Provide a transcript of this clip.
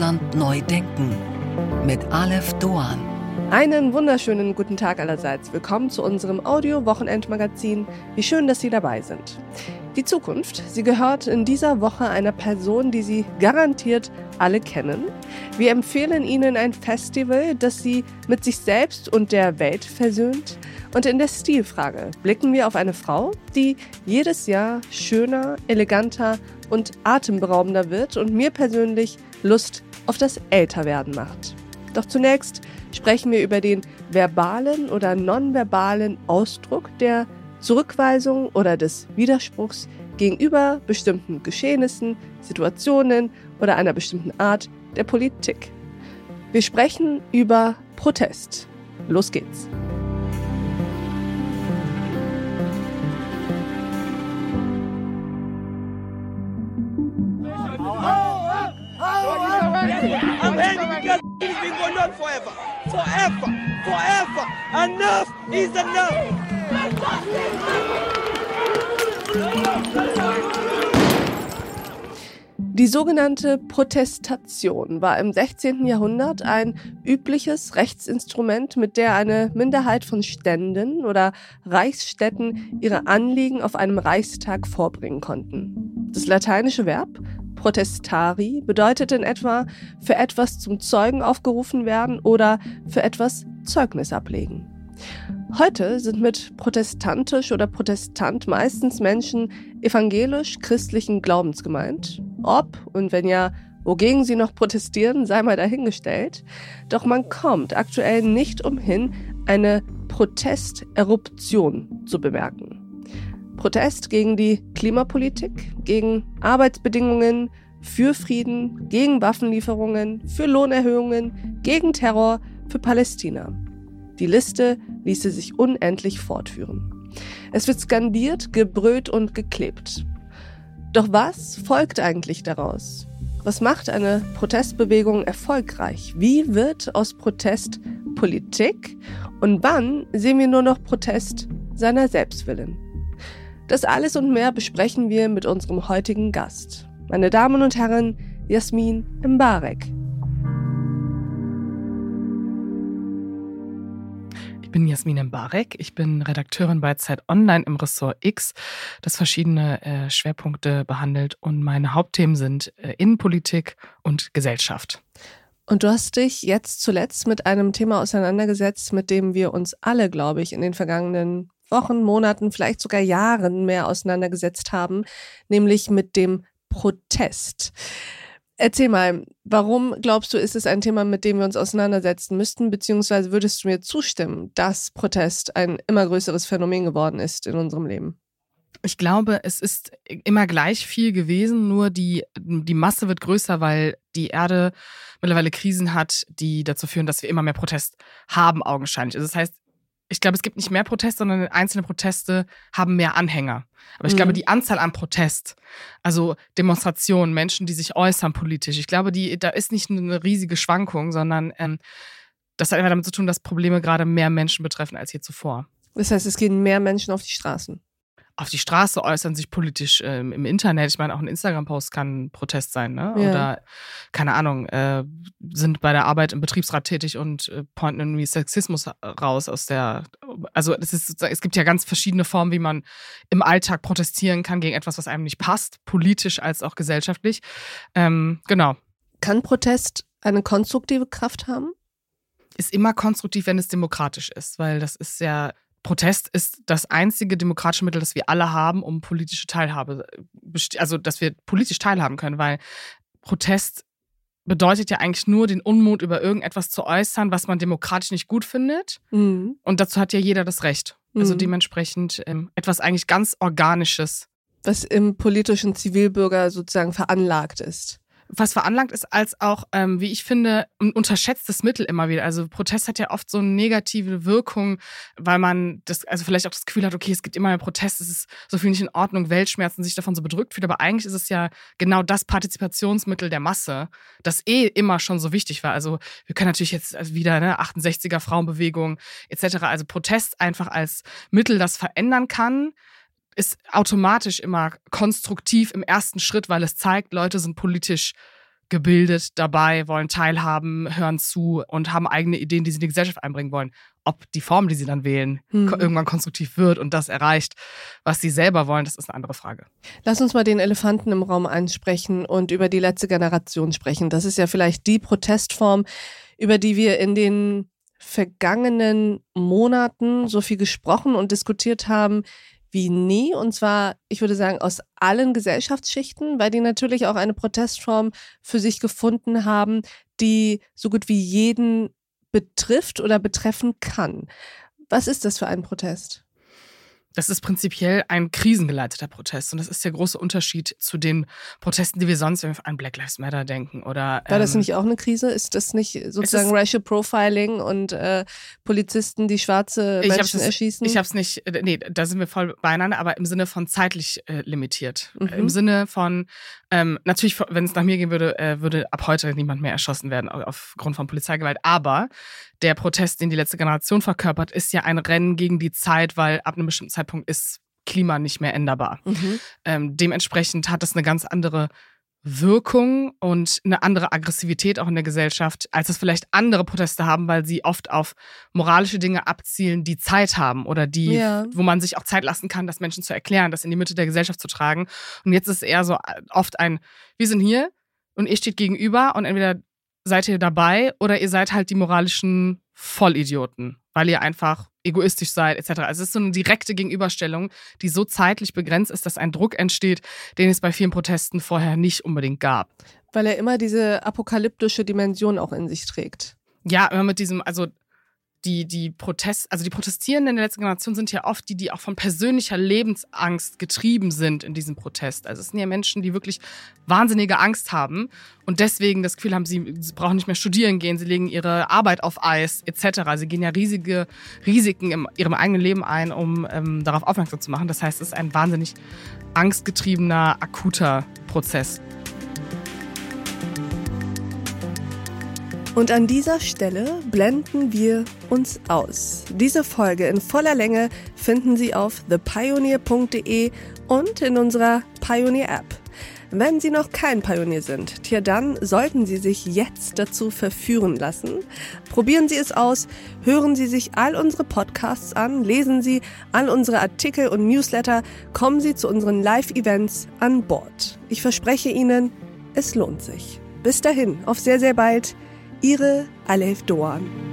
Deutschland neu denken mit Aleph Doan. Einen wunderschönen guten Tag allerseits. Willkommen zu unserem Audio-Wochenendmagazin. Wie schön, dass Sie dabei sind. Die Zukunft, sie gehört in dieser Woche einer Person, die Sie garantiert alle kennen. Wir empfehlen Ihnen ein Festival, das Sie mit sich selbst und der Welt versöhnt. Und in der Stilfrage blicken wir auf eine Frau, die jedes Jahr schöner, eleganter und atemberaubender wird und mir persönlich Lust auf das Älterwerden macht. Doch zunächst sprechen wir über den verbalen oder nonverbalen Ausdruck der Zurückweisung oder des Widerspruchs gegenüber bestimmten Geschehnissen, Situationen oder einer bestimmten Art der Politik. Wir sprechen über Protest. Los geht's. I'm angry because it's been going on forever. Forever. Forever. Enough is enough. Die sogenannte Protestation war im 16. Jahrhundert ein übliches Rechtsinstrument, mit der eine Minderheit von Ständen oder Reichsstädten ihre Anliegen auf einem Reichstag vorbringen konnten. Das lateinische Verb protestari bedeutet in etwa für etwas zum Zeugen aufgerufen werden oder für etwas Zeugnis ablegen. Heute sind mit protestantisch oder Protestant meistens Menschen evangelisch-christlichen Glaubens gemeint. Ob und wenn ja, wogegen sie noch protestieren, sei mal dahingestellt. Doch man kommt aktuell nicht umhin, eine Protesteruption zu bemerken. Protest gegen die Klimapolitik, gegen Arbeitsbedingungen, für Frieden, gegen Waffenlieferungen, für Lohnerhöhungen, gegen Terror, für Palästina. Die Liste ließe sich unendlich fortführen. Es wird skandiert, gebrüllt und geklebt. Doch was folgt eigentlich daraus? Was macht eine Protestbewegung erfolgreich? Wie wird aus Protest Politik? Und wann sehen wir nur noch Protest seiner Selbstwillen? Das alles und mehr besprechen wir mit unserem heutigen Gast. Meine Damen und Herren, Jasmin Mbarek. Ich bin Jasmin Mbarek. Ich bin Redakteurin bei Zeit Online im Ressort X, das verschiedene äh, Schwerpunkte behandelt. Und meine Hauptthemen sind äh, Innenpolitik und Gesellschaft. Und du hast dich jetzt zuletzt mit einem Thema auseinandergesetzt, mit dem wir uns alle, glaube ich, in den vergangenen Wochen, Monaten, vielleicht sogar Jahren mehr auseinandergesetzt haben, nämlich mit dem Protest. Erzähl mal, warum glaubst du, ist es ein Thema, mit dem wir uns auseinandersetzen müssten, beziehungsweise würdest du mir zustimmen, dass Protest ein immer größeres Phänomen geworden ist in unserem Leben? Ich glaube, es ist immer gleich viel gewesen, nur die, die Masse wird größer, weil die Erde mittlerweile Krisen hat, die dazu führen, dass wir immer mehr Protest haben, augenscheinlich. Also das heißt, ich glaube, es gibt nicht mehr Proteste, sondern einzelne Proteste haben mehr Anhänger. Aber ich mhm. glaube, die Anzahl an Protest, also Demonstrationen, Menschen, die sich äußern politisch, ich glaube, die, da ist nicht eine riesige Schwankung, sondern ähm, das hat einfach damit zu tun, dass Probleme gerade mehr Menschen betreffen als je zuvor. Das heißt, es gehen mehr Menschen auf die Straßen auf die Straße äußern, sich politisch ähm, im Internet. Ich meine, auch ein Instagram-Post kann Protest sein, ne? Ja. Oder, keine Ahnung, äh, sind bei der Arbeit im Betriebsrat tätig und äh, pointen irgendwie Sexismus raus aus der. Also, es, ist, es gibt ja ganz verschiedene Formen, wie man im Alltag protestieren kann gegen etwas, was einem nicht passt, politisch als auch gesellschaftlich. Ähm, genau. Kann Protest eine konstruktive Kraft haben? Ist immer konstruktiv, wenn es demokratisch ist, weil das ist ja Protest ist das einzige demokratische Mittel, das wir alle haben, um politische Teilhabe, also dass wir politisch teilhaben können, weil Protest bedeutet ja eigentlich nur, den Unmut über irgendetwas zu äußern, was man demokratisch nicht gut findet. Mhm. Und dazu hat ja jeder das Recht. Also mhm. dementsprechend ähm, etwas eigentlich ganz Organisches. Was im politischen Zivilbürger sozusagen veranlagt ist was veranlangt ist, als auch, ähm, wie ich finde, ein unterschätztes Mittel immer wieder. Also Protest hat ja oft so eine negative Wirkung, weil man das, also vielleicht auch das Gefühl hat, okay, es gibt immer mehr Protest, es ist so viel nicht in Ordnung, Weltschmerzen, sich davon so bedrückt fühlt. Aber eigentlich ist es ja genau das Partizipationsmittel der Masse, das eh immer schon so wichtig war. Also wir können natürlich jetzt wieder, ne, 68er Frauenbewegung etc. Also Protest einfach als Mittel, das verändern kann ist automatisch immer konstruktiv im ersten Schritt, weil es zeigt, Leute sind politisch gebildet dabei, wollen teilhaben, hören zu und haben eigene Ideen, die sie in die Gesellschaft einbringen wollen. Ob die Form, die sie dann wählen, Hm. irgendwann konstruktiv wird und das erreicht, was sie selber wollen, das ist eine andere Frage. Lass uns mal den Elefanten im Raum ansprechen und über die letzte Generation sprechen. Das ist ja vielleicht die Protestform, über die wir in den vergangenen Monaten so viel gesprochen und diskutiert haben wie nie. Und zwar, ich würde sagen, aus allen Gesellschaftsschichten, weil die natürlich auch eine Protestform für sich gefunden haben, die so gut wie jeden betrifft oder betreffen kann. Was ist das für ein Protest? Das ist prinzipiell ein krisengeleiteter Protest. Und das ist der große Unterschied zu den Protesten, die wir sonst wenn wir an Black Lives Matter denken. Oder, War das ähm, nicht auch eine Krise? Ist das nicht sozusagen Racial Profiling und äh, Polizisten, die schwarze Ich Menschen es- erschießen? Ich habe es nicht, äh, nee, da sind wir voll beieinander, aber im Sinne von zeitlich äh, limitiert. Mhm. Im Sinne von, ähm, natürlich, wenn es nach mir gehen würde, äh, würde ab heute niemand mehr erschossen werden au- aufgrund von Polizeigewalt. Aber der Protest, den die letzte Generation verkörpert, ist ja ein Rennen gegen die Zeit, weil ab einem bestimmten Zeitpunkt ist Klima nicht mehr änderbar. mhm. Ähm, dementsprechend hat es eine ganz andere Wirkung und eine andere Aggressivität auch in der Gesellschaft, als es vielleicht andere Proteste haben, weil sie oft auf moralische Dinge abzielen, die Zeit haben oder die, Ja. wo man sich auch Zeit lassen kann, das Menschen zu erklären, das in die Mitte der Gesellschaft zu tragen. Und jetzt ist es eher so äh, oft ein, wir sind hier und ihr steht gegenüber und entweder seid ihr dabei oder ihr seid halt die moralischen Vollidioten, weil ihr einfach egoistisch seid, etc. Also es ist so eine direkte Gegenüberstellung, die so zeitlich begrenzt ist, dass ein Druck entsteht, den es bei vielen Protesten vorher nicht unbedingt gab. Weil er immer diese apokalyptische Dimension auch in sich trägt. Ja, immer mit diesem, also die, die Protest, also die Protestierenden der letzten Generation sind ja oft die, die auch von persönlicher Lebensangst getrieben sind in diesem Protest. Also es sind ja Menschen, die wirklich wahnsinnige Angst haben und deswegen das Gefühl haben, sie, sie brauchen nicht mehr studieren gehen, sie legen ihre Arbeit auf Eis, etc. Sie gehen ja riesige Risiken in ihrem eigenen Leben ein, um ähm, darauf aufmerksam zu machen. Das heißt, es ist ein wahnsinnig angstgetriebener, akuter Prozess. Und an dieser Stelle blenden wir uns aus. Diese Folge in voller Länge finden Sie auf thepioneer.de und in unserer Pioneer App. Wenn Sie noch kein Pionier sind, tja, dann sollten Sie sich jetzt dazu verführen lassen. Probieren Sie es aus, hören Sie sich all unsere Podcasts an, lesen Sie all unsere Artikel und Newsletter, kommen Sie zu unseren Live-Events an Bord. Ich verspreche Ihnen, es lohnt sich. Bis dahin, auf sehr, sehr bald. Ihre Alef Doan.